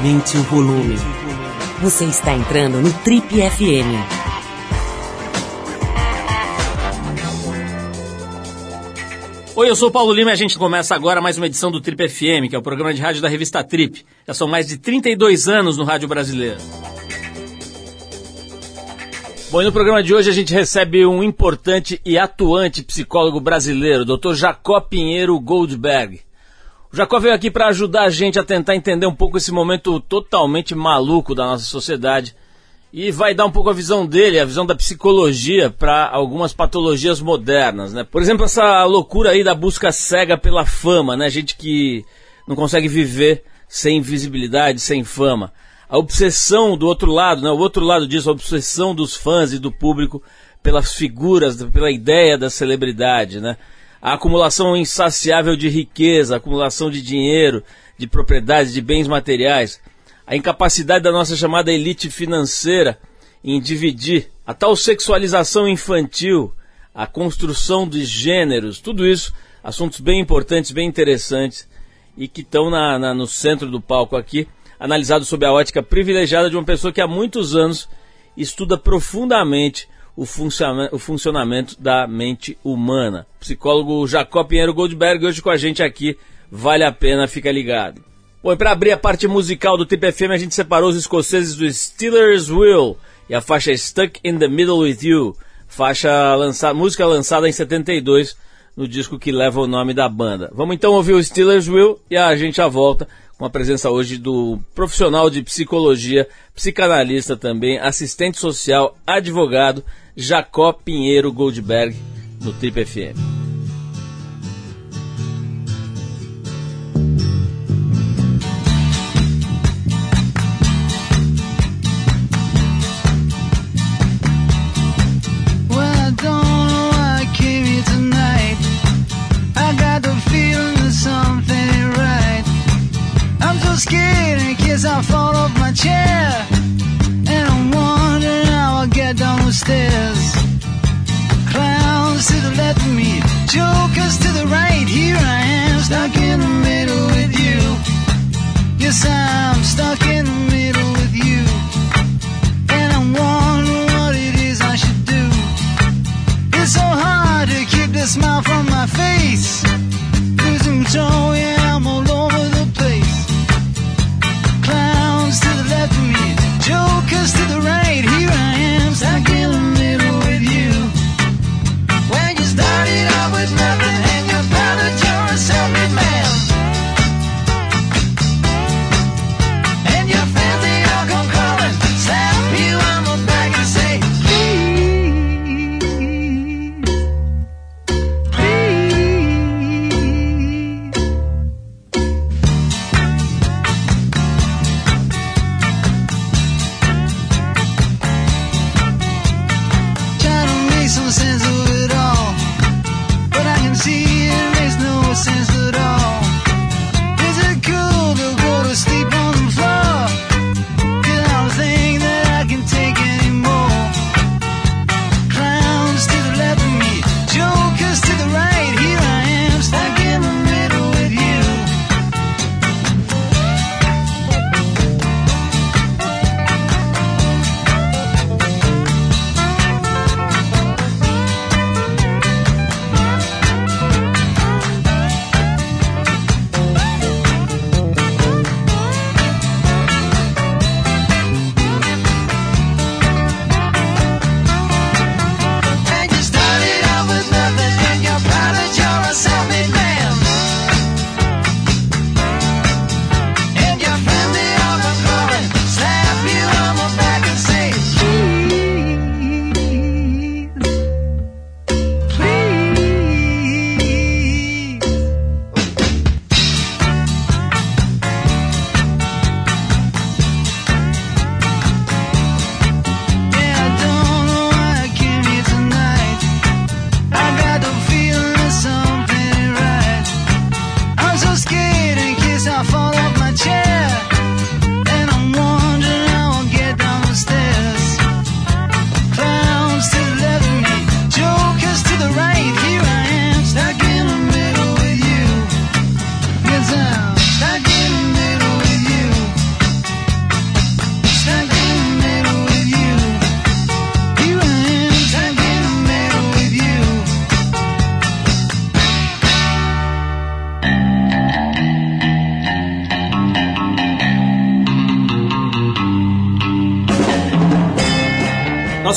Aumente o volume. Você está entrando no Trip FM. Oi, eu sou o Paulo Lima e a gente começa agora mais uma edição do Trip FM, que é o programa de rádio da revista Trip. Já são mais de 32 anos no rádio brasileiro. Bom, e no programa de hoje a gente recebe um importante e atuante psicólogo brasileiro, Dr. Jacó Pinheiro Goldberg. O Jacó veio aqui para ajudar a gente a tentar entender um pouco esse momento totalmente maluco da nossa sociedade e vai dar um pouco a visão dele, a visão da psicologia para algumas patologias modernas, né? Por exemplo, essa loucura aí da busca cega pela fama, né? Gente que não consegue viver sem visibilidade, sem fama a obsessão do outro lado, né? o outro lado disso, a obsessão dos fãs e do público pelas figuras, pela ideia da celebridade, né? A acumulação insaciável de riqueza, a acumulação de dinheiro, de propriedades, de bens materiais, a incapacidade da nossa chamada elite financeira em dividir, a tal sexualização infantil, a construção de gêneros, tudo isso, assuntos bem importantes, bem interessantes e que estão na, na, no centro do palco aqui analisado sob a ótica privilegiada de uma pessoa que há muitos anos estuda profundamente o, funcionamento, o funcionamento da mente humana. psicólogo Jacó Pinheiro Goldberg, hoje com a gente aqui, vale a pena, fica ligado. Bom, e para abrir a parte musical do Tip FM, a gente separou os escoceses do Steelers Will e a faixa Stuck in the Middle with You, faixa lançada, música lançada em 72 no disco que leva o nome da banda. Vamos então ouvir o Steelers Will e a gente já volta com a presença hoje do profissional de psicologia, psicanalista também, assistente social, advogado, Jacó Pinheiro Goldberg, no Trip FM. Get down the stairs. Clowns to the left of me, jokers to the right. Here I am, stuck in the middle with you. Yes, I'm stuck in the middle with you. And I'm wondering what it is I should do. It's so hard to keep the smile from my face. Losing control,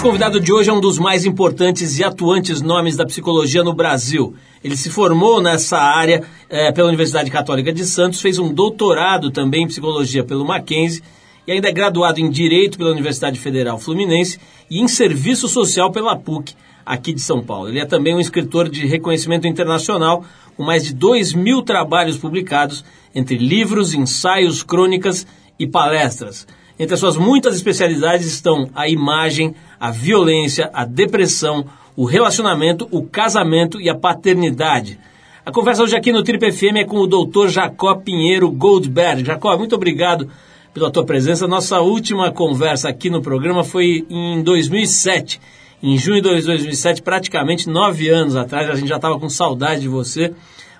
Nosso convidado de hoje é um dos mais importantes e atuantes nomes da psicologia no Brasil. Ele se formou nessa área é, pela Universidade Católica de Santos, fez um doutorado também em psicologia pelo Mackenzie e ainda é graduado em Direito pela Universidade Federal Fluminense e em Serviço Social pela PUC, aqui de São Paulo. Ele é também um escritor de reconhecimento internacional, com mais de 2 mil trabalhos publicados, entre livros, ensaios, crônicas e palestras. Entre as suas muitas especialidades estão a imagem, a violência, a depressão, o relacionamento, o casamento e a paternidade. A conversa hoje aqui no Trip FM é com o Dr. Jacó Pinheiro Goldberg. Jacó, muito obrigado pela tua presença. Nossa última conversa aqui no programa foi em 2007. Em junho de 2007, praticamente nove anos atrás, a gente já estava com saudade de você.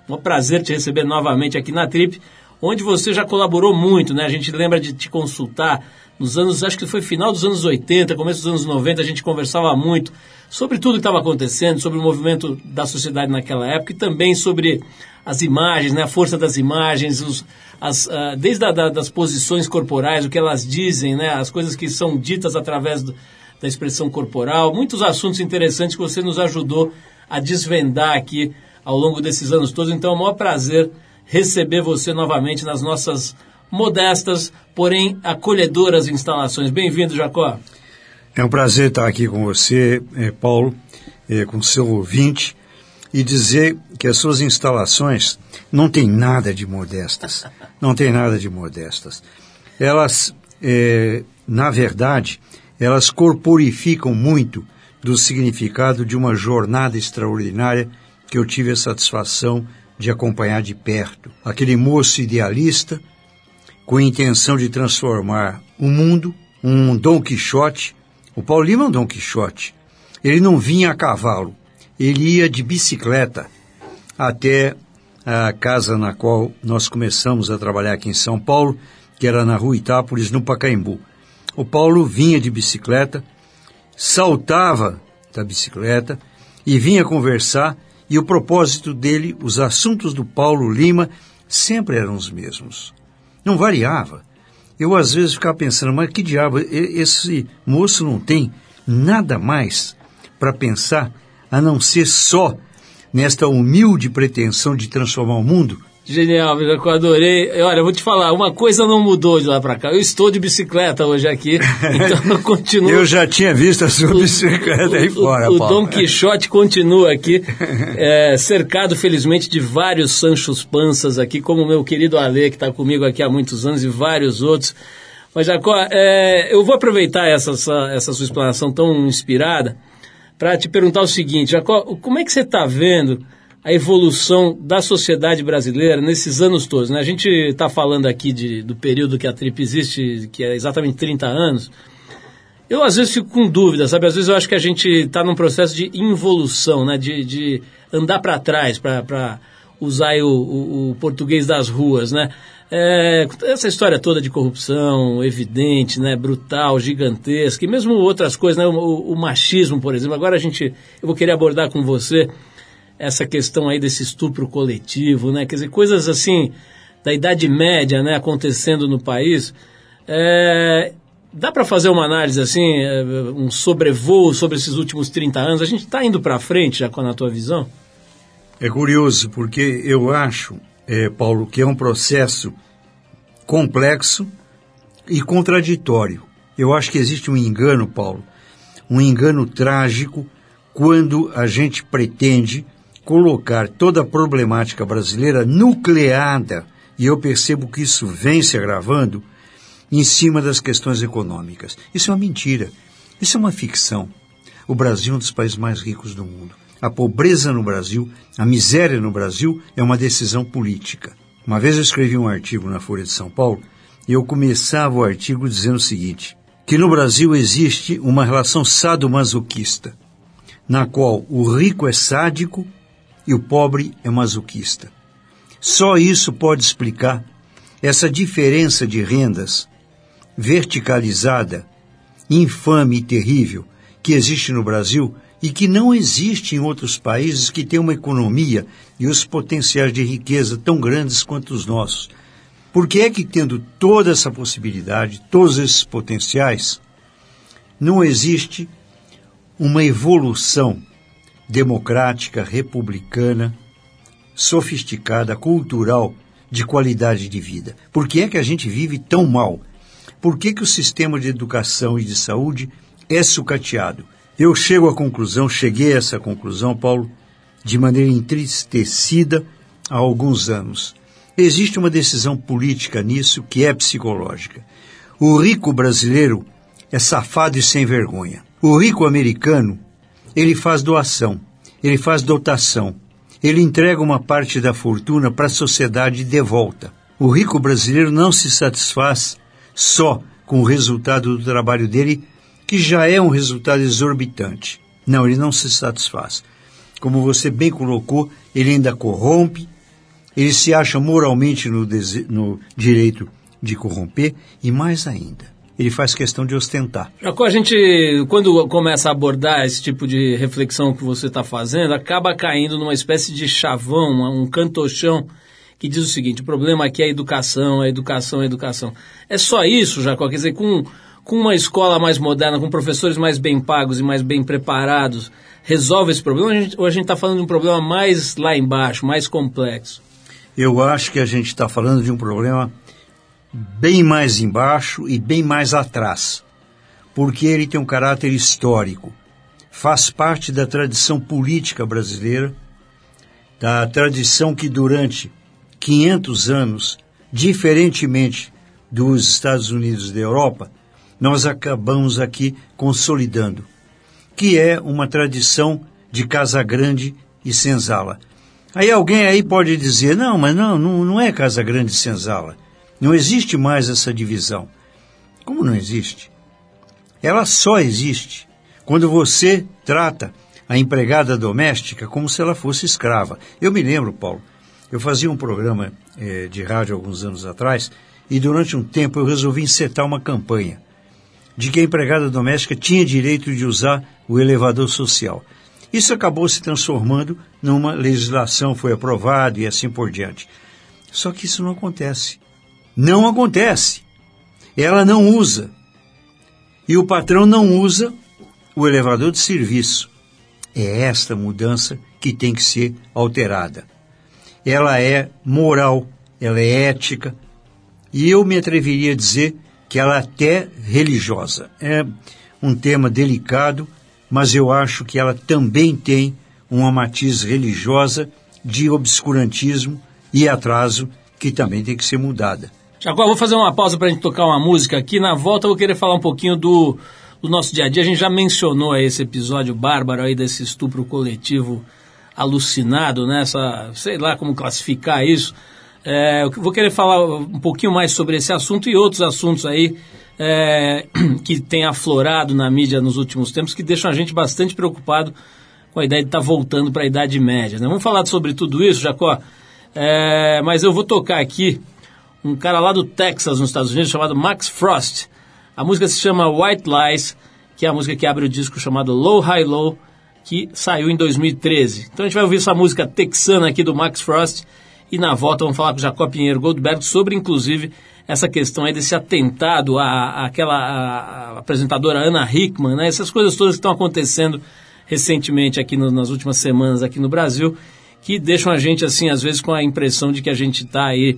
Um prazer te receber novamente aqui na Trip onde você já colaborou muito, né? A gente lembra de te consultar nos anos, acho que foi final dos anos 80, começo dos anos 90, a gente conversava muito sobre tudo que estava acontecendo, sobre o movimento da sociedade naquela época e também sobre as imagens, né? A força das imagens, os, as, uh, desde a, da, das posições corporais, o que elas dizem, né? As coisas que são ditas através do, da expressão corporal, muitos assuntos interessantes que você nos ajudou a desvendar aqui ao longo desses anos todos. Então, é um maior prazer receber você novamente nas nossas modestas, porém acolhedoras instalações. Bem-vindo, Jacó. É um prazer estar aqui com você, eh, Paulo, eh, com seu ouvinte, e dizer que as suas instalações não têm nada de modestas. Não tem nada de modestas. Elas, eh, na verdade, elas corporificam muito do significado de uma jornada extraordinária que eu tive a satisfação de acompanhar de perto aquele moço idealista com a intenção de transformar o mundo, um Dom Quixote. O Paulo Lima é um Dom Quixote. Ele não vinha a cavalo, ele ia de bicicleta até a casa na qual nós começamos a trabalhar aqui em São Paulo, que era na rua Itápolis, no Pacaembu. O Paulo vinha de bicicleta, saltava da bicicleta e vinha conversar e o propósito dele, os assuntos do Paulo Lima, sempre eram os mesmos. Não variava. Eu às vezes ficava pensando, mas que diabo, esse moço não tem nada mais para pensar a não ser só nesta humilde pretensão de transformar o mundo Genial, eu adorei. Olha, eu vou te falar, uma coisa não mudou de lá para cá. Eu estou de bicicleta hoje aqui, então eu continuo. eu já tinha visto a sua bicicleta aí fora, o, o Dom Quixote continua aqui, é, cercado, felizmente, de vários Sanchos Panças aqui, como o meu querido Ale, que está comigo aqui há muitos anos, e vários outros. Mas, Jacó, é, eu vou aproveitar essa, essa, essa sua explanação tão inspirada para te perguntar o seguinte, Jacó, como é que você está vendo a evolução da sociedade brasileira nesses anos todos. Né? A gente está falando aqui de, do período que a TRIP existe, que é exatamente 30 anos. Eu às vezes fico com dúvida, sabe? Às vezes eu acho que a gente está num processo de involução, né? de, de andar para trás, para usar o, o, o, português das ruas, né? É, essa história toda de corrupção evidente, né, brutal, gigantesca, e mesmo outras coisas, né, o, o machismo, por exemplo. Agora a gente, eu vou querer abordar com você essa questão aí desse estupro coletivo, né? Quer dizer, coisas assim da Idade Média, né, acontecendo no país. É, dá para fazer uma análise assim, é, um sobrevoo sobre esses últimos 30 anos? A gente está indo para frente já com a tua visão? É curioso, porque eu acho, é, Paulo, que é um processo complexo e contraditório. Eu acho que existe um engano, Paulo, um engano trágico quando a gente pretende colocar toda a problemática brasileira nucleada, e eu percebo que isso vem se agravando, em cima das questões econômicas. Isso é uma mentira. Isso é uma ficção. O Brasil é um dos países mais ricos do mundo. A pobreza no Brasil, a miséria no Brasil é uma decisão política. Uma vez eu escrevi um artigo na Folha de São Paulo e eu começava o artigo dizendo o seguinte: que no Brasil existe uma relação sadomasoquista, na qual o rico é sádico e o pobre é masoquista. Só isso pode explicar essa diferença de rendas verticalizada, infame e terrível que existe no Brasil e que não existe em outros países que têm uma economia e os potenciais de riqueza tão grandes quanto os nossos. Por que é que, tendo toda essa possibilidade, todos esses potenciais, não existe uma evolução democrática, republicana, sofisticada, cultural, de qualidade de vida. Por que é que a gente vive tão mal? Por que, que o sistema de educação e de saúde é sucateado? Eu chego à conclusão, cheguei a essa conclusão, Paulo, de maneira entristecida há alguns anos. Existe uma decisão política nisso que é psicológica. O rico brasileiro é safado e sem vergonha. O rico americano, ele faz doação, ele faz dotação, ele entrega uma parte da fortuna para a sociedade de volta. O rico brasileiro não se satisfaz só com o resultado do trabalho dele, que já é um resultado exorbitante. Não, ele não se satisfaz. Como você bem colocou, ele ainda corrompe, ele se acha moralmente no, no direito de corromper e mais ainda, ele faz questão de ostentar. Jacó, a gente, quando começa a abordar esse tipo de reflexão que você está fazendo, acaba caindo numa espécie de chavão, um cantochão, que diz o seguinte: o problema aqui é a educação, a educação, a educação. É só isso, Jacó? Quer dizer, com, com uma escola mais moderna, com professores mais bem pagos e mais bem preparados, resolve esse problema? Ou a gente está falando de um problema mais lá embaixo, mais complexo? Eu acho que a gente está falando de um problema bem mais embaixo e bem mais atrás, porque ele tem um caráter histórico, faz parte da tradição política brasileira, da tradição que durante 500 anos, diferentemente dos Estados Unidos e da Europa, nós acabamos aqui consolidando, que é uma tradição de Casa Grande e Senzala. Aí alguém aí pode dizer, não, mas não, não, não é Casa Grande e Senzala. Não existe mais essa divisão. Como não existe? Ela só existe quando você trata a empregada doméstica como se ela fosse escrava. Eu me lembro, Paulo, eu fazia um programa eh, de rádio alguns anos atrás e durante um tempo eu resolvi encetar uma campanha de que a empregada doméstica tinha direito de usar o elevador social. Isso acabou se transformando numa legislação, foi aprovado e assim por diante. Só que isso não acontece. Não acontece. Ela não usa. E o patrão não usa o elevador de serviço. É esta mudança que tem que ser alterada. Ela é moral, ela é ética, e eu me atreveria a dizer que ela é até religiosa. É um tema delicado, mas eu acho que ela também tem uma matiz religiosa de obscurantismo e atraso que também tem que ser mudada. Jacó, vou fazer uma pausa para a gente tocar uma música aqui. Na volta eu vou querer falar um pouquinho do, do nosso dia a dia. A gente já mencionou esse episódio bárbaro aí desse estupro coletivo alucinado, né? Essa, sei lá como classificar isso. É, eu vou querer falar um pouquinho mais sobre esse assunto e outros assuntos aí é, que tem aflorado na mídia nos últimos tempos, que deixam a gente bastante preocupado com a ideia de estar tá voltando para a Idade Média. Né? Vamos falar sobre tudo isso, Jacó? É, mas eu vou tocar aqui um cara lá do Texas, nos Estados Unidos, chamado Max Frost. A música se chama White Lies, que é a música que abre o disco chamado Low High Low, que saiu em 2013. Então a gente vai ouvir essa música texana aqui do Max Frost e na volta vamos falar com o Jacó Pinheiro Goldberg sobre, inclusive, essa questão aí desse atentado à, àquela à apresentadora Ana Hickman, né? essas coisas todas que estão acontecendo recentemente aqui no, nas últimas semanas aqui no Brasil, que deixam a gente, assim, às vezes com a impressão de que a gente está aí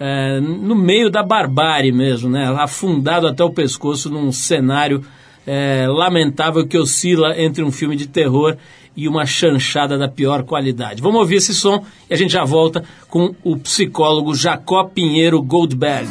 é, no meio da barbárie mesmo, né? afundado até o pescoço num cenário é, lamentável que oscila entre um filme de terror e uma chanchada da pior qualidade. Vamos ouvir esse som e a gente já volta com o psicólogo Jacó Pinheiro Goldberg.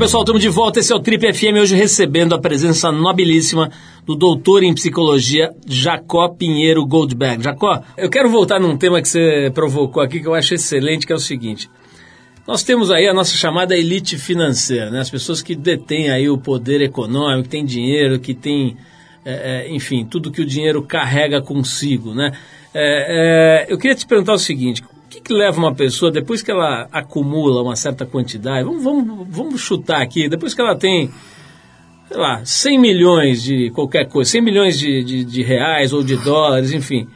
Pessoal, estamos de volta. Esse é o Trip FM, hoje recebendo a presença nobilíssima do doutor em psicologia, Jacó Pinheiro Goldberg. Jacó, eu quero voltar num tema que você provocou aqui, que eu acho excelente, que é o seguinte. Nós temos aí a nossa chamada elite financeira, né? as pessoas que detêm aí o poder econômico, que têm dinheiro, que têm, é, é, enfim, tudo que o dinheiro carrega consigo. Né? É, é, eu queria te perguntar o seguinte: que, leva uma pessoa, depois que ela acumula uma certa quantidade, vamos, vamos, vamos chutar aqui, depois que ela tem, sei lá, 100 milhões de qualquer coisa, 100 milhões de, de, de reais ou de dólares, enfim.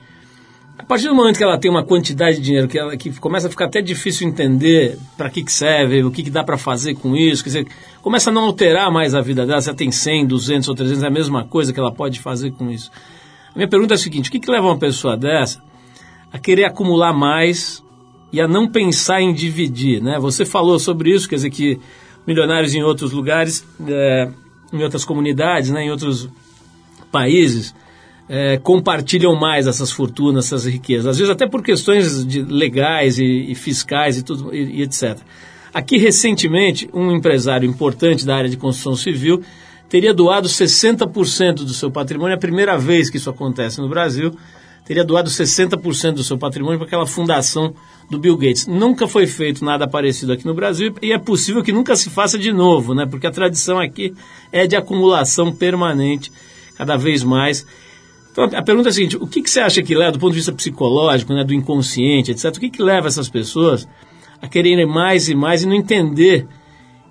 A partir do momento que ela tem uma quantidade de dinheiro que, ela, que começa a ficar até difícil entender para que, que serve, o que, que dá para fazer com isso, quer dizer, começa a não alterar mais a vida dela, se ela tem 100, 200 ou 300, é a mesma coisa que ela pode fazer com isso. A minha pergunta é a seguinte, o que, que leva uma pessoa dessa a querer acumular mais e a não pensar em dividir, né? Você falou sobre isso, quer dizer que milionários em outros lugares, é, em outras comunidades, né, em outros países, é, compartilham mais essas fortunas, essas riquezas, às vezes até por questões de legais e, e fiscais e, tudo, e, e etc. Aqui, recentemente, um empresário importante da área de construção civil teria doado 60% do seu patrimônio, é a primeira vez que isso acontece no Brasil, teria doado 60% do seu patrimônio para aquela fundação do Bill Gates. Nunca foi feito nada parecido aqui no Brasil e é possível que nunca se faça de novo, né? porque a tradição aqui é de acumulação permanente, cada vez mais. Então, a pergunta é a seguinte, o que, que você acha que leva, do ponto de vista psicológico, né, do inconsciente, etc., o que, que leva essas pessoas a quererem mais e mais e não entender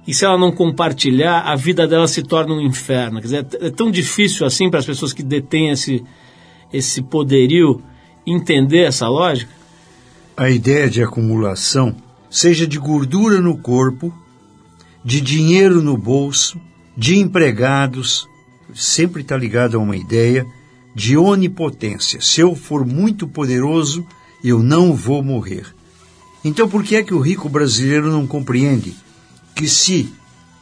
que se ela não compartilhar, a vida dela se torna um inferno? Quer dizer, é tão difícil assim para as pessoas que detêm esse, esse poderio entender essa lógica? A ideia de acumulação, seja de gordura no corpo, de dinheiro no bolso, de empregados, sempre está ligada a uma ideia de onipotência. Se eu for muito poderoso, eu não vou morrer. Então, por que é que o rico brasileiro não compreende que se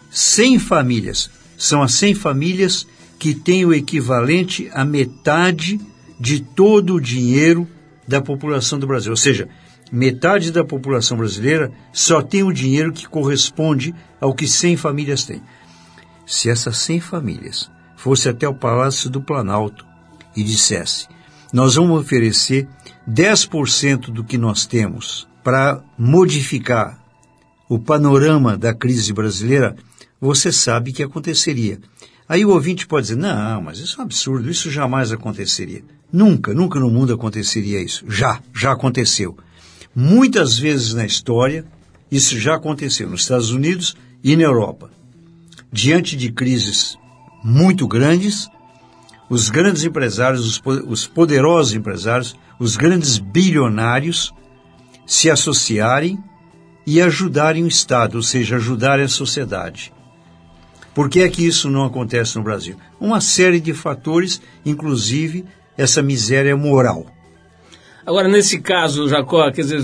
100 famílias são as 100 famílias que têm o equivalente à metade de todo o dinheiro da população do Brasil, ou seja, metade da população brasileira só tem o dinheiro que corresponde ao que 100 famílias têm. Se essas 100 famílias fossem até o Palácio do Planalto e dissesse: Nós vamos oferecer 10% do que nós temos para modificar o panorama da crise brasileira, você sabe que aconteceria. Aí o ouvinte pode dizer: Não, mas isso é um absurdo, isso jamais aconteceria. Nunca, nunca no mundo aconteceria isso. Já, já aconteceu. Muitas vezes na história, isso já aconteceu nos Estados Unidos e na Europa. Diante de crises muito grandes, os grandes empresários, os, os poderosos empresários, os grandes bilionários se associarem e ajudarem o Estado, ou seja, ajudarem a sociedade. Por que é que isso não acontece no Brasil? Uma série de fatores, inclusive essa miséria moral. Agora, nesse caso, Jacó, quer dizer,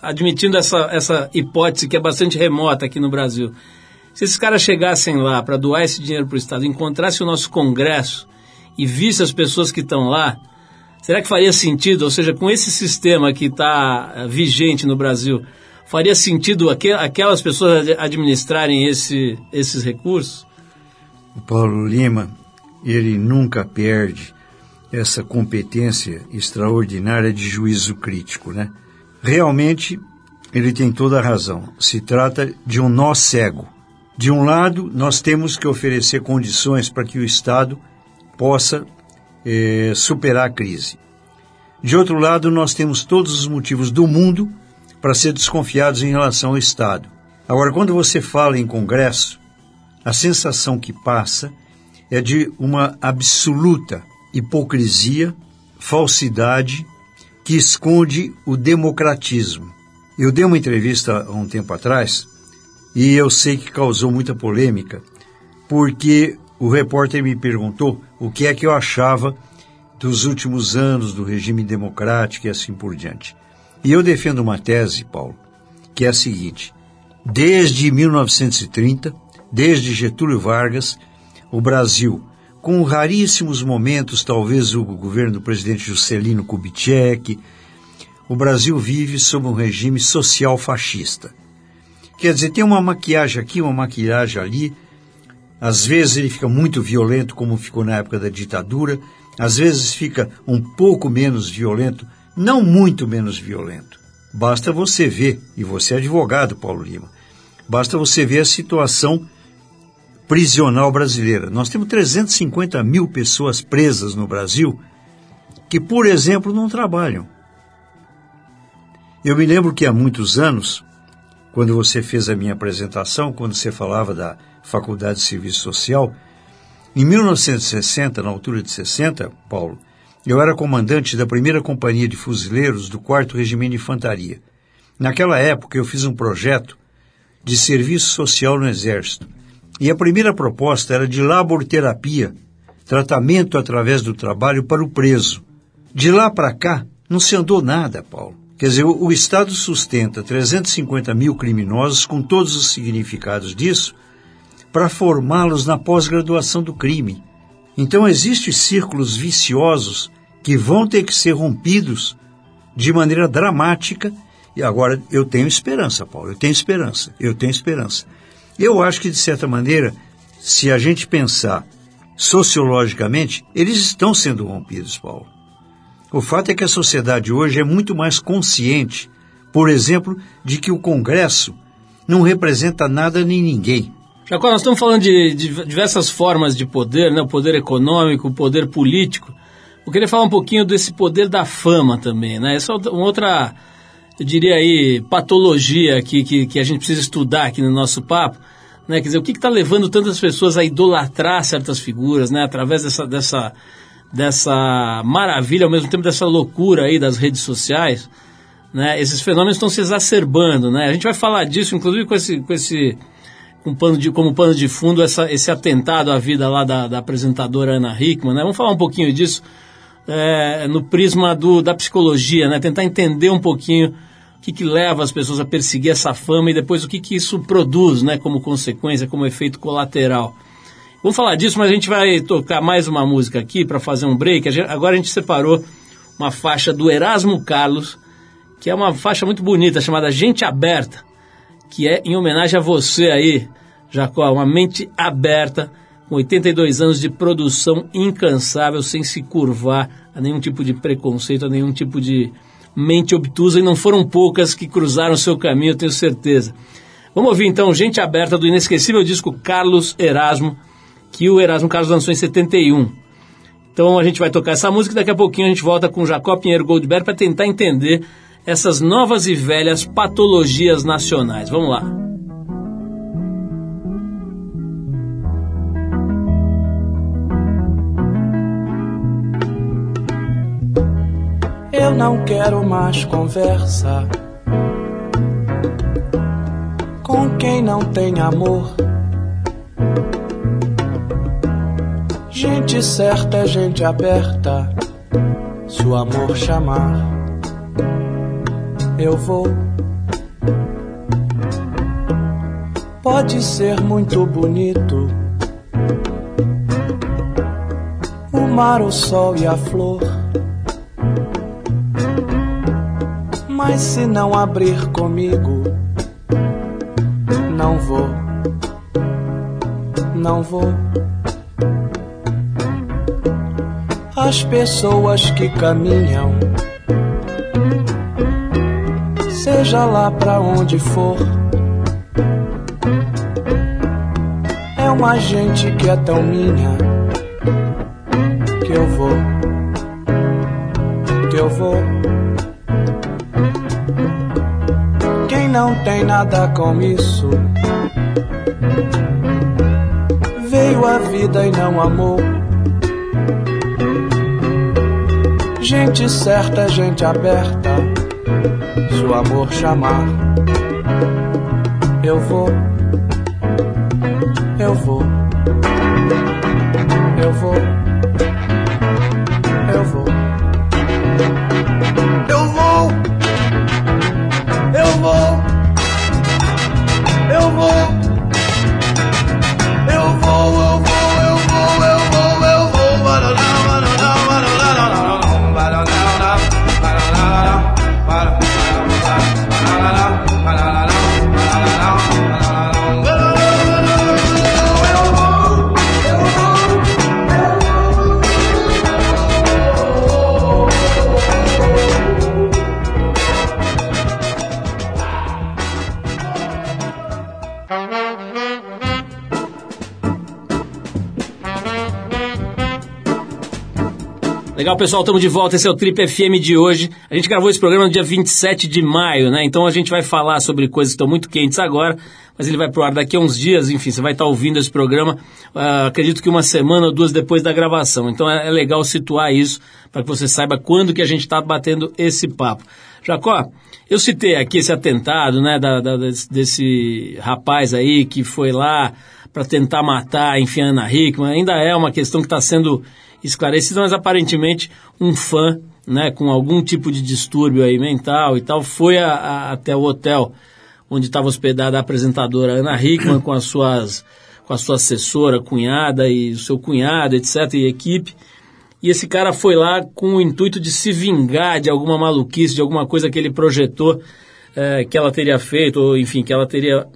admitindo essa, essa hipótese que é bastante remota aqui no Brasil, se esses caras chegassem lá para doar esse dinheiro para o Estado, encontrassem o nosso Congresso e vissem as pessoas que estão lá, será que faria sentido, ou seja, com esse sistema que está vigente no Brasil, faria sentido aquelas pessoas administrarem esse, esses recursos? O Paulo Lima, ele nunca perde essa competência extraordinária de juízo crítico, né? Realmente, ele tem toda a razão. Se trata de um nó cego. De um lado, nós temos que oferecer condições para que o Estado possa eh, superar a crise. De outro lado, nós temos todos os motivos do mundo para ser desconfiados em relação ao Estado. Agora, quando você fala em Congresso, a sensação que passa é de uma absoluta hipocrisia, falsidade, que esconde o democratismo. Eu dei uma entrevista há um tempo atrás e eu sei que causou muita polêmica, porque o repórter me perguntou o que é que eu achava dos últimos anos do regime democrático e assim por diante. E eu defendo uma tese, Paulo, que é a seguinte: desde 1930, desde Getúlio Vargas, o Brasil, com raríssimos momentos, talvez o governo do presidente Juscelino Kubitschek, o Brasil vive sob um regime social fascista. Quer dizer, tem uma maquiagem aqui, uma maquiagem ali. Às vezes ele fica muito violento, como ficou na época da ditadura. Às vezes fica um pouco menos violento, não muito menos violento. Basta você ver, e você é advogado, Paulo Lima, basta você ver a situação prisional brasileira. Nós temos 350 mil pessoas presas no Brasil que, por exemplo, não trabalham. Eu me lembro que há muitos anos, quando você fez a minha apresentação, quando você falava da Faculdade de Serviço Social, em 1960, na altura de 60, Paulo, eu era comandante da primeira companhia de fuzileiros do 4 Regimento de Infantaria. Naquela época, eu fiz um projeto de serviço social no Exército. E a primeira proposta era de laborterapia, tratamento através do trabalho para o preso. De lá para cá, não se andou nada, Paulo. Quer dizer, o, Estado sustenta 350 mil criminosos com todos os significados disso para formá-los na pós-graduação do crime. Então, existem círculos viciosos que vão ter que ser rompidos de maneira dramática. E agora eu tenho esperança, Paulo, eu tenho esperança, eu tenho esperança. Eu acho que, de certa maneira, se a gente pensar sociologicamente, eles estão sendo rompidos, Paulo. O fato é que a sociedade hoje é muito mais consciente, por exemplo, de que o Congresso não representa nada nem ninguém. Jacó, nós estamos falando de, de diversas formas de poder, né? o poder econômico, o poder político. Eu queria falar um pouquinho desse poder da fama também, né? Essa é uma outra, eu diria aí, patologia que, que, que a gente precisa estudar aqui no nosso papo, né? Quer dizer, o que está levando tantas pessoas a idolatrar certas figuras, né? Através dessa, dessa, dessa maravilha, ao mesmo tempo dessa loucura aí das redes sociais, né? Esses fenômenos estão se exacerbando, né? A gente vai falar disso, inclusive com esse, com esse com pano de, como pano de fundo essa, esse atentado à vida lá da, da apresentadora Ana Hickman, né? Vamos falar um pouquinho disso é, no prisma do, da psicologia, né? Tentar entender um pouquinho o que, que leva as pessoas a perseguir essa fama e depois o que, que isso produz, né? Como consequência, como efeito colateral. Vamos falar disso, mas a gente vai tocar mais uma música aqui para fazer um break. Agora a gente separou uma faixa do Erasmo Carlos, que é uma faixa muito bonita, chamada Gente Aberta, que é em homenagem a você aí, Jacó, uma mente aberta, com 82 anos de produção incansável, sem se curvar a nenhum tipo de preconceito, a nenhum tipo de mente obtusa, e não foram poucas que cruzaram seu caminho, eu tenho certeza. Vamos ouvir então Gente Aberta do inesquecível disco Carlos Erasmo, que o Erasmo Carlos lançou em 71. Então a gente vai tocar essa música e daqui a pouquinho a gente volta com Jacó Pinheiro Goldberg para tentar entender essas novas e velhas patologias nacionais. Vamos lá. Não quero mais conversa com quem não tem amor. Gente certa é gente aberta. Se o amor chamar, eu vou. Pode ser muito bonito. O mar, o sol e a flor. Mas se não abrir comigo, não vou, não vou. As pessoas que caminham, seja lá pra onde for, uma gente que é tão minha que eu vou, que eu vou. Não tem nada com isso. Veio a vida e não amou. Gente certa, gente aberta, se o amor chamar, eu vou, eu vou, Legal, pessoal, estamos de volta. Esse é o Trip FM de hoje. A gente gravou esse programa no dia 27 de maio, né? Então a gente vai falar sobre coisas que estão muito quentes agora, mas ele vai pro ar daqui a uns dias. Enfim, você vai estar ouvindo esse programa, ah, acredito que uma semana ou duas depois da gravação. Então é, é legal situar isso para que você saiba quando que a gente está batendo esse papo. Jacó, eu citei aqui esse atentado, né, da, da- desse rapaz aí que foi lá para tentar matar, enfim, a Ana Hickman. Ainda é uma questão que está sendo esclarecida, mas aparentemente um fã, né, com algum tipo de distúrbio aí mental e tal, foi a- a- até o hotel onde estava hospedada a apresentadora Ana Hickman com as suas com a sua assessora, cunhada e o seu cunhado, etc, e equipe. E esse cara foi lá com o intuito de se vingar de alguma maluquice, de alguma coisa que ele projetou eh, que ela teria feito, ou enfim, que ela teria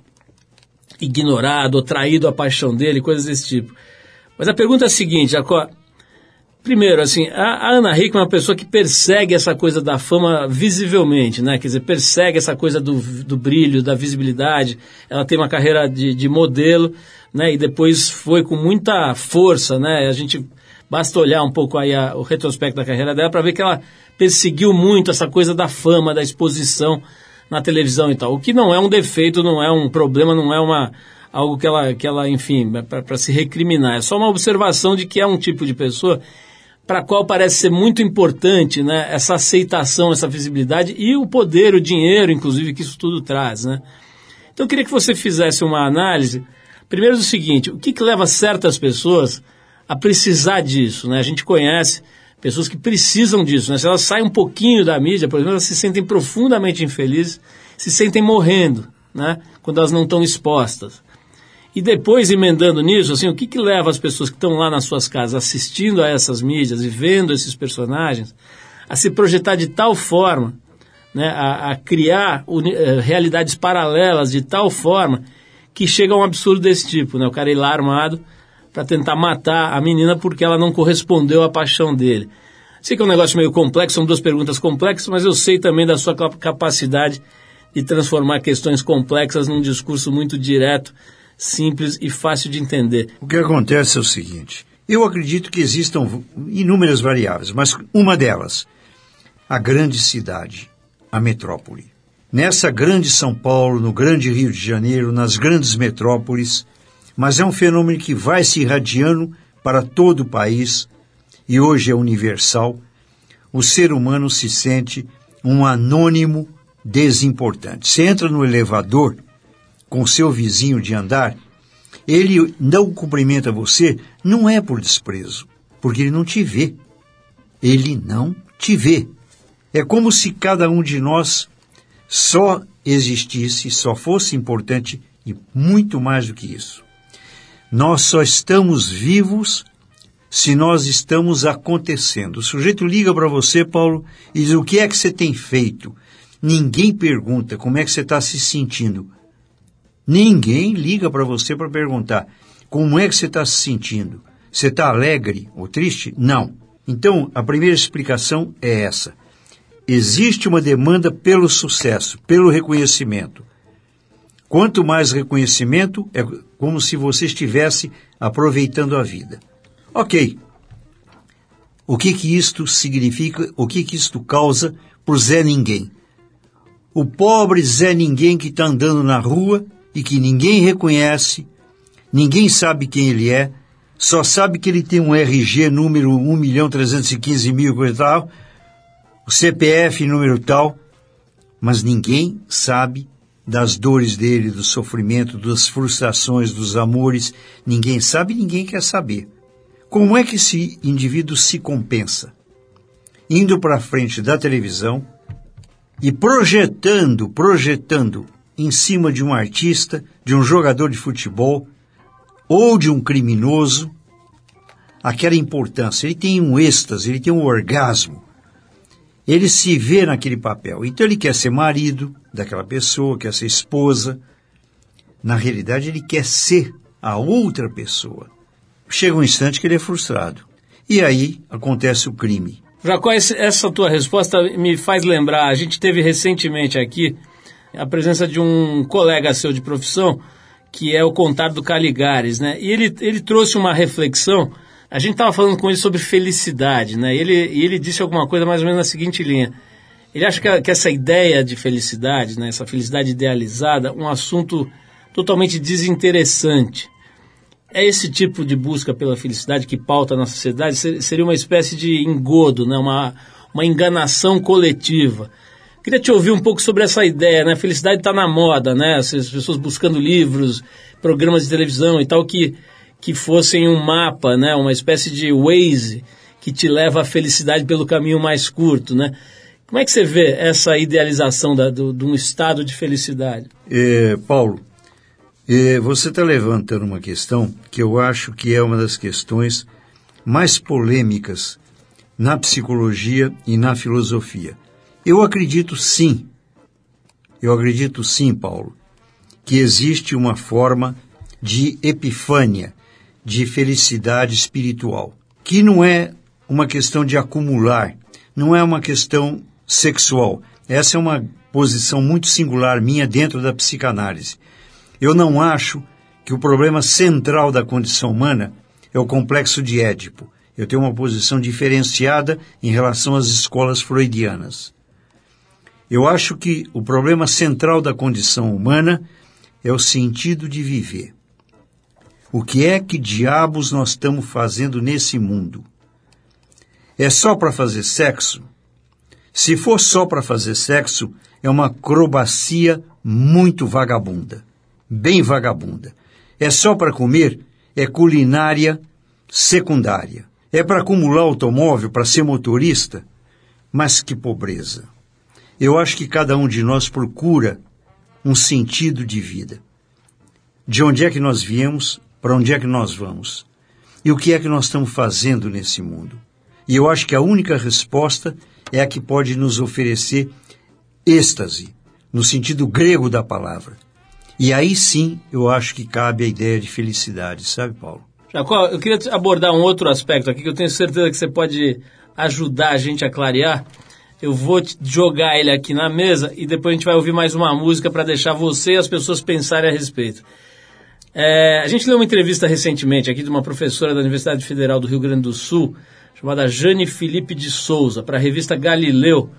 ignorado ou traído a paixão dele, coisas desse tipo. Mas a pergunta é a seguinte, Jacó. Primeiro, assim, a, Ana Hickman é uma pessoa que persegue essa coisa da fama visivelmente, né? Quer dizer, persegue essa coisa do, do brilho, da visibilidade. Ela tem uma carreira de, de modelo, né? E depois foi com muita força, né? A gente basta olhar um pouco aí a- o retrospecto da carreira dela para ver que ela perseguiu muito essa coisa da fama, da exposição na televisão e tal. O que não é um defeito, não é um problema, não é uma algo que ela, que ela enfim, para se recriminar. É só uma observação de que é um tipo de pessoa para a qual parece ser muito importante né, essa aceitação, essa visibilidade e o poder, o dinheiro, inclusive, que isso tudo traz. Né? Então eu queria que você fizesse uma análise, primeiro do seguinte, o que, que leva certas pessoas a precisar disso? Né? A gente conhece pessoas que precisam disso. Né? Se elas saem um pouquinho da mídia, por exemplo, elas se sentem profundamente infelizes, se sentem morrendo né? quando elas não estão expostas. E depois, emendando nisso, assim, o que, que leva as pessoas que estão lá nas suas casas assistindo a essas mídias e vendo esses personagens a se projetar de tal forma, né, a, a criar uni- eh, realidades paralelas de tal forma que chega a um absurdo desse tipo, né? O cara ir lá armado para tentar matar a menina porque ela não correspondeu à paixão dele. Sei que é um negócio meio complexo, são duas perguntas complexas, mas eu sei também da sua cap- capacidade de transformar questões complexas num discurso muito direto, simples e fácil de entender. O que acontece é o seguinte: eu acredito que existam inúmeras variáveis, mas uma delas, a grande cidade, a metrópole. Nessa grande São Paulo, no grande Rio de Janeiro, nas grandes metrópoles, mas é um fenômeno que vai se irradiando para todo o país e hoje é universal. O ser humano se sente um anônimo desimportante. Você entra no elevador com seu vizinho de andar, ele não cumprimenta você, não é por desprezo, porque ele não te vê. Ele não te vê. É como se cada um de nós só existisse, só fosse importante e muito mais do que isso. Nós só estamos vivos se nós estamos acontecendo. O sujeito liga para você, Paulo, e diz: O que é que você tem feito? Ninguém pergunta como é que você está se sentindo. Ninguém liga para você para perguntar como é que você está se sentindo. Você está alegre ou triste? Não. Então, a primeira explicação é essa. Existe uma demanda pelo sucesso, pelo reconhecimento. Quanto mais reconhecimento, é como se você estivesse aproveitando a vida. Ok. O que que isto significa? O que que isto causa por Zé Ninguém? O pobre Zé Ninguém que está andando na rua e que ninguém reconhece, ninguém sabe quem ele é, só sabe que ele tem um RG número 1 milhão 315 mil coisa e tal, o CPF número tal, mas ninguém sabe das dores dele, do sofrimento, das frustrações, dos amores. Ninguém sabe, ninguém quer saber. Como é que esse indivíduo se compensa? Indo para frente da televisão e projetando, projetando em cima de um artista, de um jogador de futebol ou de um criminoso, aquela importância. Ele tem um êxtase, ele tem um orgasmo. Ele se vê naquele papel. Então ele quer ser marido daquela pessoa, quer ser esposa. Na realidade, ele quer ser a outra pessoa. Chega um instante que ele é frustrado. E aí acontece o crime. Jacó, essa tua resposta me faz lembrar, a gente teve recentemente aqui a presença de um colega seu de profissão, que é o contado do Caligares, né? E ele, ele trouxe uma reflexão, a gente estava falando com ele sobre felicidade, né? E ele, ele disse alguma coisa mais ou menos na seguinte linha. Ele acha que, que essa ideia de felicidade, né, essa felicidade idealizada, um assunto totalmente desinteressante. É esse tipo de busca pela felicidade que pauta na sociedade ser- seria uma espécie de engodo, né? uma, uma enganação coletiva. Queria te ouvir um pouco sobre essa ideia, né? Felicidade está na moda, né? As as pessoas buscando livros, programas de televisão e tal que, que fossem um mapa, né? Uma espécie de Waze que te leva à felicidade pelo caminho mais curto, né? Como é que você vê essa idealização da, do, de um estado de felicidade? É, Paulo, é, você está levantando uma questão que eu acho que é uma das questões mais polêmicas na psicologia e na filosofia. Eu acredito sim, eu acredito sim, Paulo, que existe uma forma de epifânia, de felicidade espiritual, que não é uma questão de acumular, não é uma questão sexual. Essa é uma posição muito singular minha dentro da psicanálise. Eu não acho que o problema central da condição humana é o complexo de Édipo. Eu tenho uma posição diferenciada em relação às escolas freudianas. Eu acho que o problema central da condição humana é o sentido de viver. O que é que diabos nós estamos fazendo nesse mundo? É só para fazer sexo? Se for só para fazer sexo, é uma acrobacia muito vagabunda, bem vagabunda. É só para comer? É culinária secundária. É para acumular automóvel, para ser motorista? Mas que pobreza. Eu acho que cada um de nós procura um sentido de vida. De onde é que nós viemos, para onde é que nós vamos? E o que é que nós estamos fazendo nesse mundo? E eu acho que a única resposta é a que pode nos oferecer êxtase, no sentido grego da palavra. E aí sim eu acho que cabe a ideia de felicidade, sabe, Paulo? Jacó, eu queria abordar um outro aspecto aqui que eu tenho certeza que você pode ajudar a gente a clarear. Eu vou jogar ele aqui na mesa e depois a gente vai ouvir mais uma música para deixar você e as pessoas pensarem a respeito. É, a gente leu uma entrevista recentemente aqui de uma professora da Universidade Federal do Rio Grande do Sul, chamada Jane Felipe de Souza, para a revista Galileu,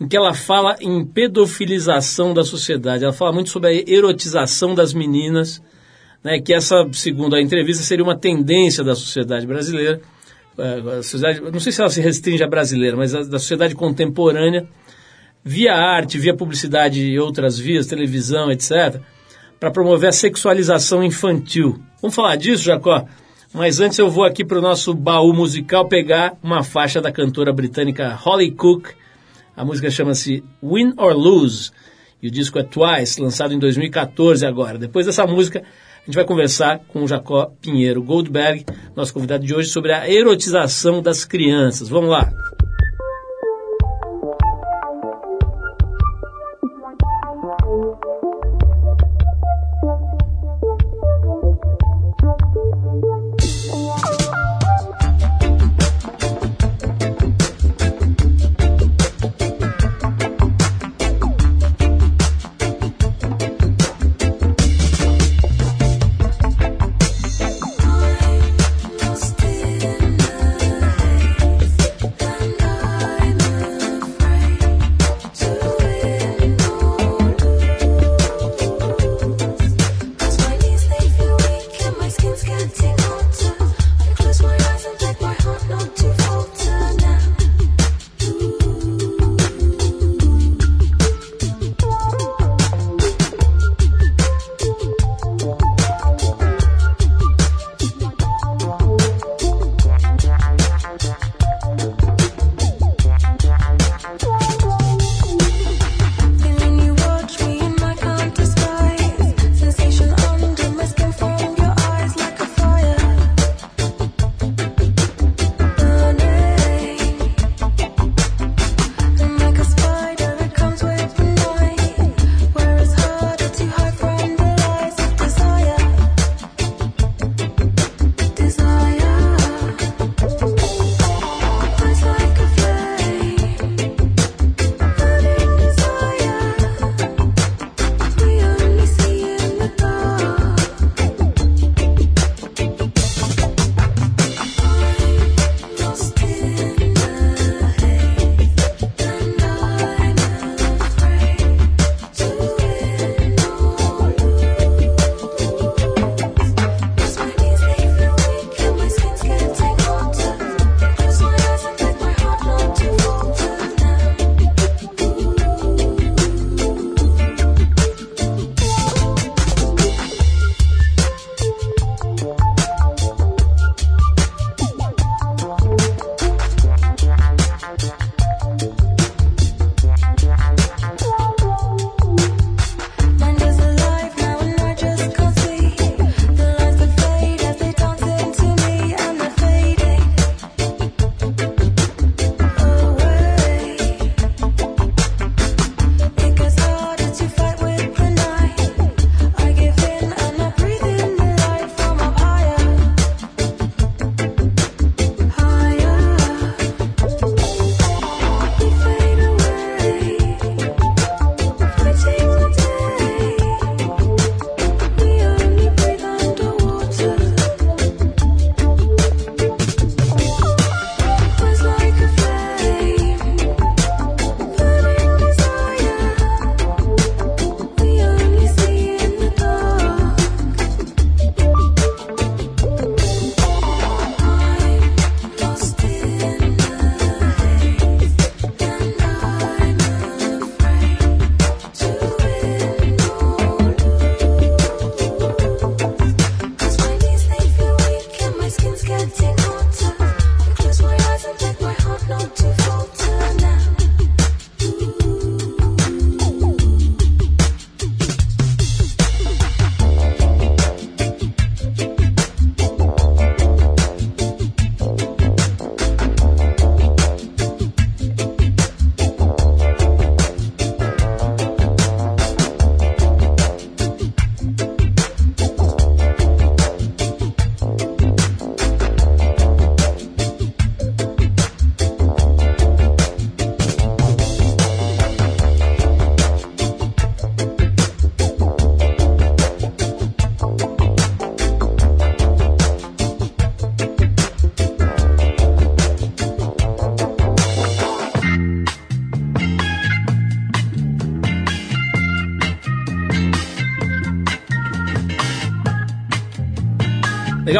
em que ela fala em pedofilização da sociedade. Ela fala muito sobre a erotização das meninas, né, que essa, segundo a entrevista, seria uma tendência da sociedade brasileira. É, a sociedade, não sei se ela se restringe à brasileira, mas a, da sociedade contemporânea, via arte, via publicidade e outras vias, televisão, etc., para promover a sexualização infantil. Vamos falar disso, Jacó? Mas antes eu vou aqui para o nosso baú musical pegar uma faixa da cantora britânica Holly Cook. A música chama-se Win or Lose e o disco é Twice, lançado em 2014 agora. Depois dessa música, gente vai conversar com o Jacó Pinheiro Goldberg, nosso convidado de hoje, sobre a erotização das crianças. Vamos lá!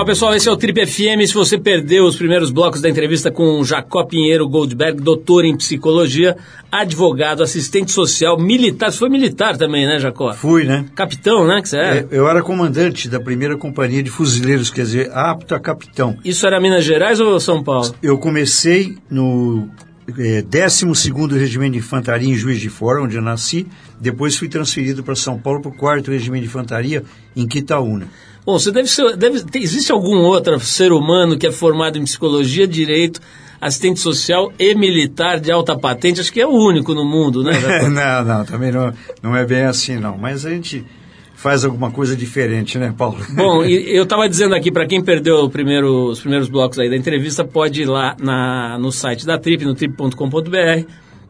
Pessoal, esse é o Trip FM. Se você perdeu os primeiros blocos da entrevista com o Jacó Pinheiro Goldberg, doutor em psicologia, advogado, assistente social, militar. Você foi militar também, né, Jacó? Fui, né? Capitão, né, que você é? É, Eu era comandante da primeira companhia de fuzileiros, quer dizer, apto a capitão. Isso era Minas Gerais ou São Paulo? Eu comecei no eh, 12º Regimento de Infantaria em Juiz de Fora, onde eu nasci. Depois fui transferido para São Paulo para o 4º Regimento de Infantaria em Quitaúna. Bom, você deve ser. Deve, existe algum outro ser humano que é formado em psicologia, direito, assistente social e militar de alta patente? Acho que é o único no mundo, né? Não, não, também não, não é bem assim, não. Mas a gente faz alguma coisa diferente, né, Paulo? Bom, e eu estava dizendo aqui, para quem perdeu primeiro- os primeiros blocos aí da entrevista, pode ir lá na- no site da Trip, no trip.com.br,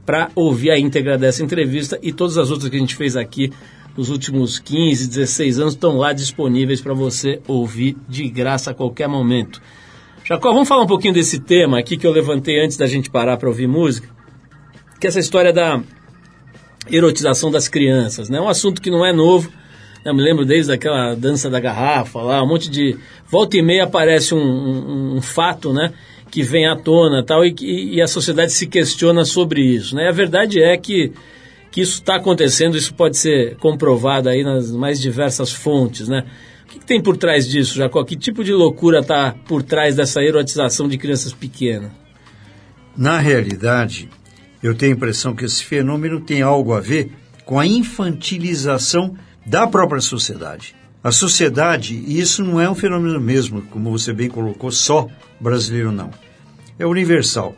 para ouvir a íntegra dessa entrevista e todas as outras que a gente fez aqui nos últimos 15, 16 anos estão lá disponíveis para você ouvir de graça a qualquer momento. Jacó, vamos falar um pouquinho desse tema aqui que eu levantei antes da gente parar para ouvir música, que é essa história da erotização das crianças, né? Um assunto que não é novo. Eu me lembro desde aquela dança da garrafa lá, um monte de volta e meia aparece um, um- um fato, né? Que vem à tona tal e, e a sociedade se questiona sobre isso, né? A verdade é que que isso está acontecendo, isso pode ser comprovado aí nas mais diversas fontes, né? O que, que tem por trás disso, Jacó? Que tipo de loucura está por trás dessa erotização de crianças pequenas? Na realidade, eu tenho a impressão que esse fenômeno tem algo a ver com a infantilização da própria sociedade. A sociedade, e isso não é um fenômeno mesmo, como você bem colocou, só brasileiro não. É universal.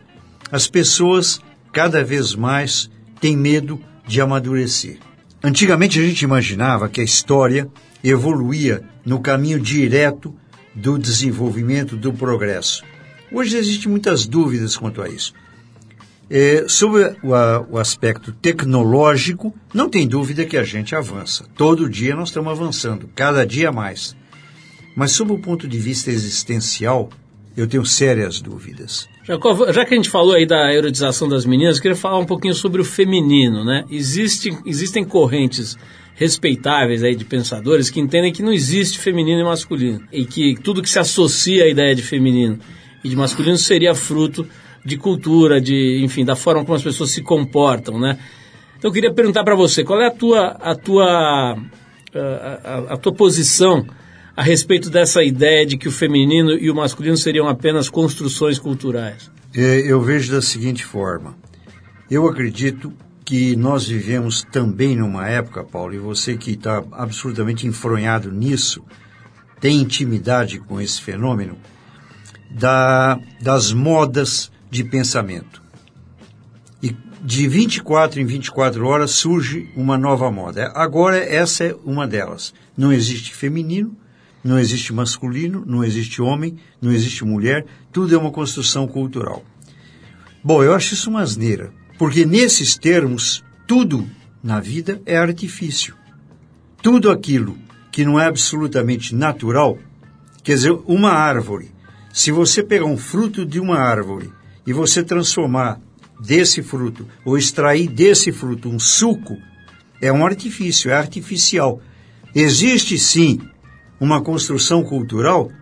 As pessoas cada vez mais têm medo de amadurecer. Antigamente a gente imaginava que a história evoluía no caminho direto do desenvolvimento, do progresso. Hoje existem muitas dúvidas quanto a isso. É, sobre o, a- o aspecto tecnológico, não tem dúvida que a gente avança. Todo dia nós estamos avançando, cada dia mais. Mas sob o ponto de vista existencial, eu tenho sérias dúvidas. Jacó, já que a gente falou aí da erotização das meninas, eu queria falar um pouquinho sobre o feminino, né? Existe, existem correntes respeitáveis aí de pensadores que entendem que não existe feminino e masculino e que tudo que se associa à ideia de feminino e de masculino seria fruto de cultura, de, enfim, da forma como as pessoas se comportam, né? Então eu queria perguntar para você, qual é a tua, a tua, a, a- a tua posição a respeito dessa ideia de que o feminino e o masculino seriam apenas construções culturais? É, eu vejo da seguinte forma. Eu acredito que nós vivemos também numa época, Paulo, e você que está absolutamente enfronhado nisso, tem intimidade com esse fenômeno, da, das modas de pensamento. E de 24 em 24 horas surge uma nova moda. Agora essa é uma delas. Não existe feminino, não existe masculino, não existe homem, não existe mulher, tudo é uma construção cultural. Bom, eu acho isso uma asneira, porque nesses termos, tudo na vida é artifício. Tudo aquilo que não é absolutamente natural, quer dizer, uma árvore, se você pegar um fruto de uma árvore e você transformar desse fruto, ou extrair desse fruto um suco, é um artifício, é artificial. Existe sim uma construção cultural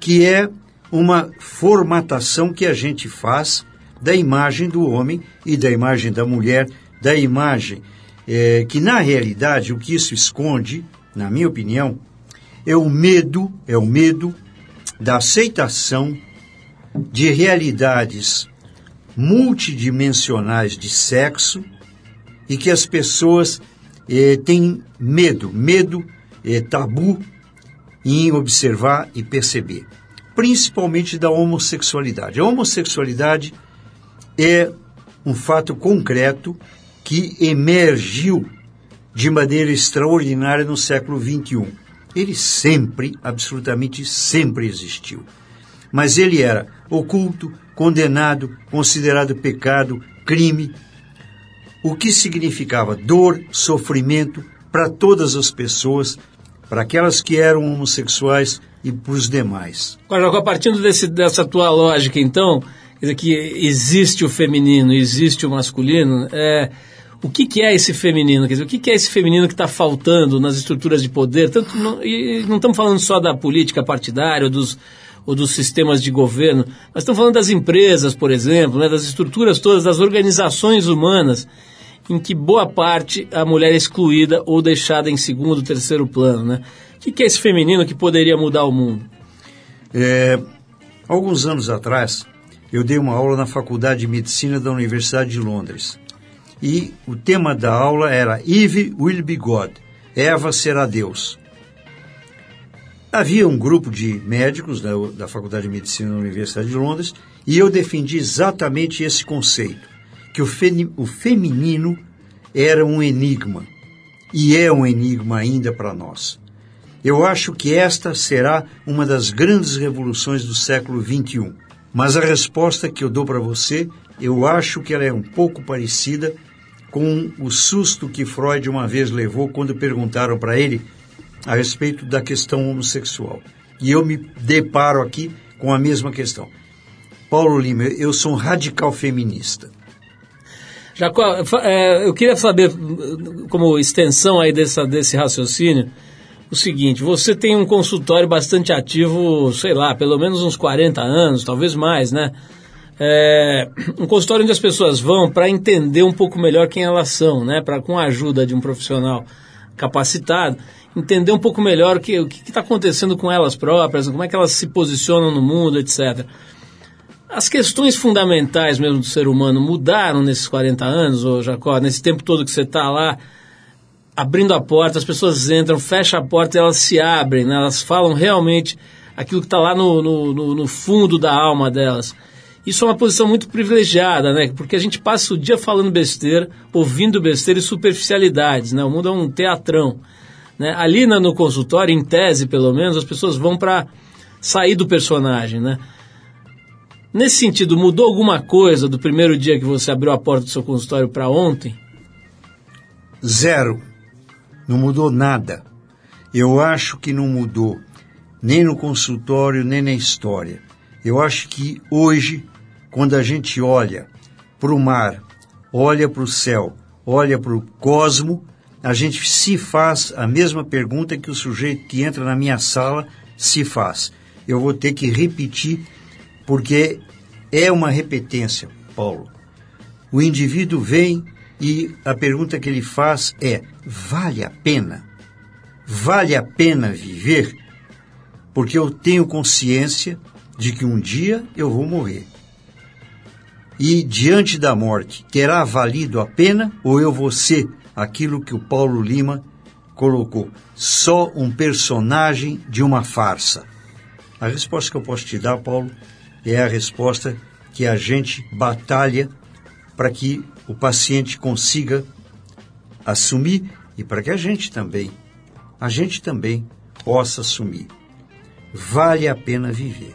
que é uma formatação que a gente faz da imagem do homem e da imagem da mulher, da imagem eh, que na realidade o que isso esconde, na minha opinião, é o medo, é o medo da aceitação de realidades multidimensionais de sexo e que as pessoas eh, têm medo, medo eh, tabu em observar e perceber, principalmente da homossexualidade. A homossexualidade é um fato concreto que emergiu de maneira extraordinária no século XXI. Ele sempre, absolutamente sempre existiu. Mas ele era oculto, condenado, considerado pecado, crime, o que significava dor, sofrimento para todas as pessoas, para aquelas que eram homossexuais e para os demais. Agora, partindo desse, dessa tua lógica, então, que existe o feminino, existe o masculino, é, o que, que é esse feminino? Quer dizer, o que, que é esse feminino que está faltando nas estruturas de poder? Tanto não, e não estamos falando só da política partidária ou dos, ou dos sistemas de governo, mas estamos falando das empresas, por exemplo, né, das estruturas todas, das organizações humanas, em que boa parte a mulher é excluída ou deixada em segundo, terceiro plano. Né? O que, que é esse feminino que poderia mudar o mundo? É, alguns anos atrás, eu dei uma aula na Faculdade de Medicina da Universidade de Londres. E o tema da aula era Eve will be God. Eva será Deus. Havia um grupo de médicos da, da Faculdade de Medicina da Universidade de Londres e eu defendi exatamente esse conceito, que o, feni- o feminino era um enigma e é um enigma ainda para nós. Eu acho que esta será uma das grandes revoluções do século XXI. Mas a resposta que eu dou para você, eu acho que ela é um pouco parecida com o susto que Freud uma vez levou quando perguntaram para ele a respeito da questão homossexual. E eu me deparo aqui com a mesma questão. Paulo Lima, eu sou um radical feminista. Jacó, é, eu queria saber, como extensão aí dessa, desse raciocínio, o seguinte, você tem um consultório bastante ativo, sei lá, pelo menos uns 40 anos, talvez mais, né? É, um consultório onde as pessoas vão para entender um pouco melhor quem elas são, né? Para com a ajuda de um profissional capacitado, entender um pouco melhor o que está acontecendo com elas próprias, como é que elas se posicionam no mundo, etc. As questões fundamentais mesmo do ser humano mudaram nesses 40 anos, ô Jacó, nesse tempo todo que você está lá, abrindo a porta, as pessoas entram, fecham a porta e elas se abrem, né? elas falam realmente aquilo que está lá no, no, no- fundo da alma delas. Isso é uma posição muito privilegiada, né? Porque a gente passa o dia falando besteira, ouvindo besteira e superficialidades, né? O mundo é um teatrão. Né? Ali no consultório, em tese pelo menos, as pessoas vão para sair do personagem, né? Nesse sentido, mudou alguma coisa do primeiro dia que você abriu a porta do seu consultório para ontem? Zero. Não mudou nada. Eu acho que não mudou nem no consultório, nem na história. Eu acho que hoje, quando a gente olha para o mar, olha para o céu, olha para o cosmo, a gente se faz a mesma pergunta que o sujeito que entra na minha sala se faz. Eu vou ter que repetir, porque é uma repetência, Paulo. O indivíduo vem e a pergunta que ele faz é: vale a pena? Vale a pena viver? Porque eu tenho consciência de que um dia eu vou morrer. E diante da morte, terá valido a pena ou eu vou ser aquilo que o Paulo Lima colocou? Só um personagem de uma farsa. A resposta que eu posso te dar, Paulo, é a resposta que a gente batalha para que o paciente consiga assumir e para que a gente também, a gente também possa assumir. Vale a pena viver.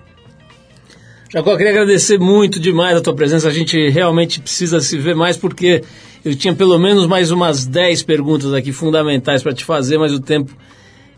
Jacó, queria agradecer muito demais a tua presença. A gente realmente precisa se ver mais porque eu tinha pelo menos mais umas 10 perguntas aqui fundamentais para te fazer, mas o tempo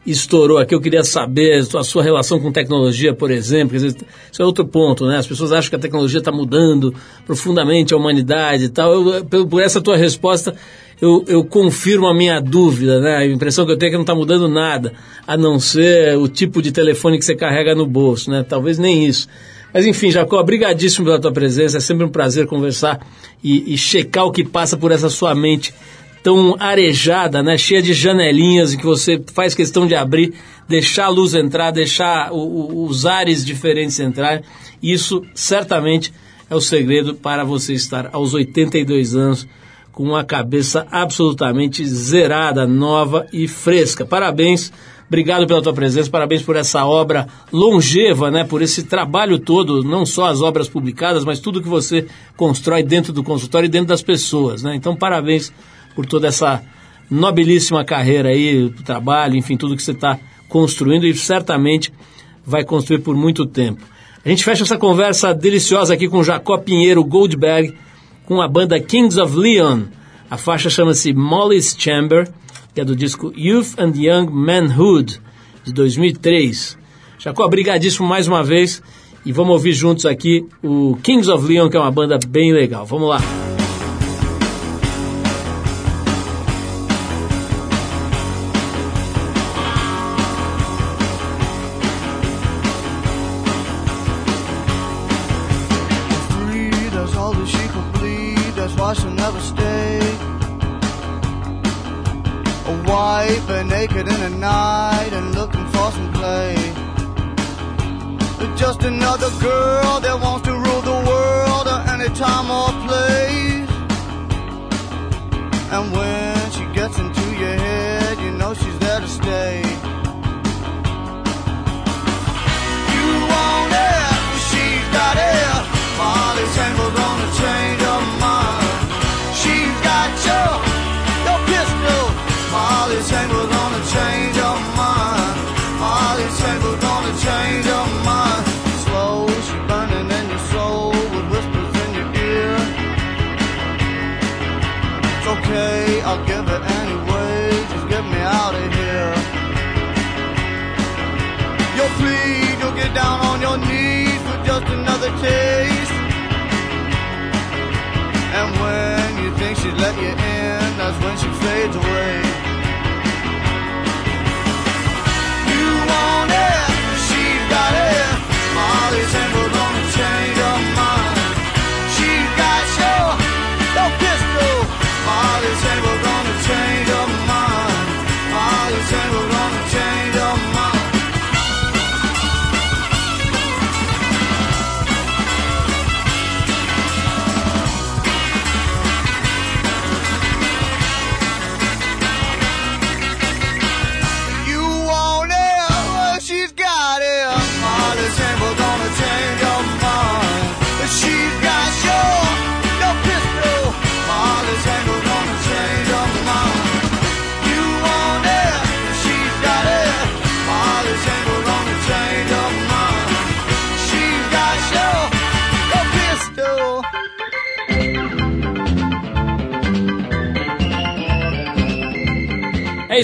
estourou aqui. Eu queria saber a sua relação com tecnologia, por exemplo. Isso é outro ponto, né? As pessoas acham que a tecnologia está mudando profundamente a humanidade e tal. Eu, por, por essa tua resposta, eu, eu confirmo a minha dúvida, né? A impressão que eu tenho é que não está mudando nada, a não ser o tipo de telefone que você carrega no bolso, né? Talvez nem isso. Mas enfim, Jacó, obrigadíssimo pela tua presença. É sempre um prazer conversar e, e checar o que passa por essa sua mente tão arejada, né, cheia de janelinhas em que você faz questão de abrir, deixar a luz entrar, deixar o, o, os ares diferentes entrarem. Isso certamente é o segredo para você estar aos 82 anos com uma cabeça absolutamente zerada, nova e fresca. Parabéns. Obrigado pela tua presença, parabéns por essa obra longeva, né, por esse trabalho todo, não só as obras publicadas, mas tudo que você constrói dentro do consultório e dentro das pessoas, né? Então, parabéns por toda essa nobilíssima carreira aí, trabalho, enfim, tudo que você está construindo e certamente vai construir por muito tempo. A gente fecha essa conversa deliciosa aqui com Jacó Pinheiro Goldberg, com a banda Kings of Leon. A faixa chama-se Molly's Chamber, que é do disco Youth and Young Manhood, de 2003. Jacó, brigadíssimo mais uma vez e vamos ouvir juntos aqui o Kings of Leon, que é uma banda bem legal. Vamos lá. Fades away.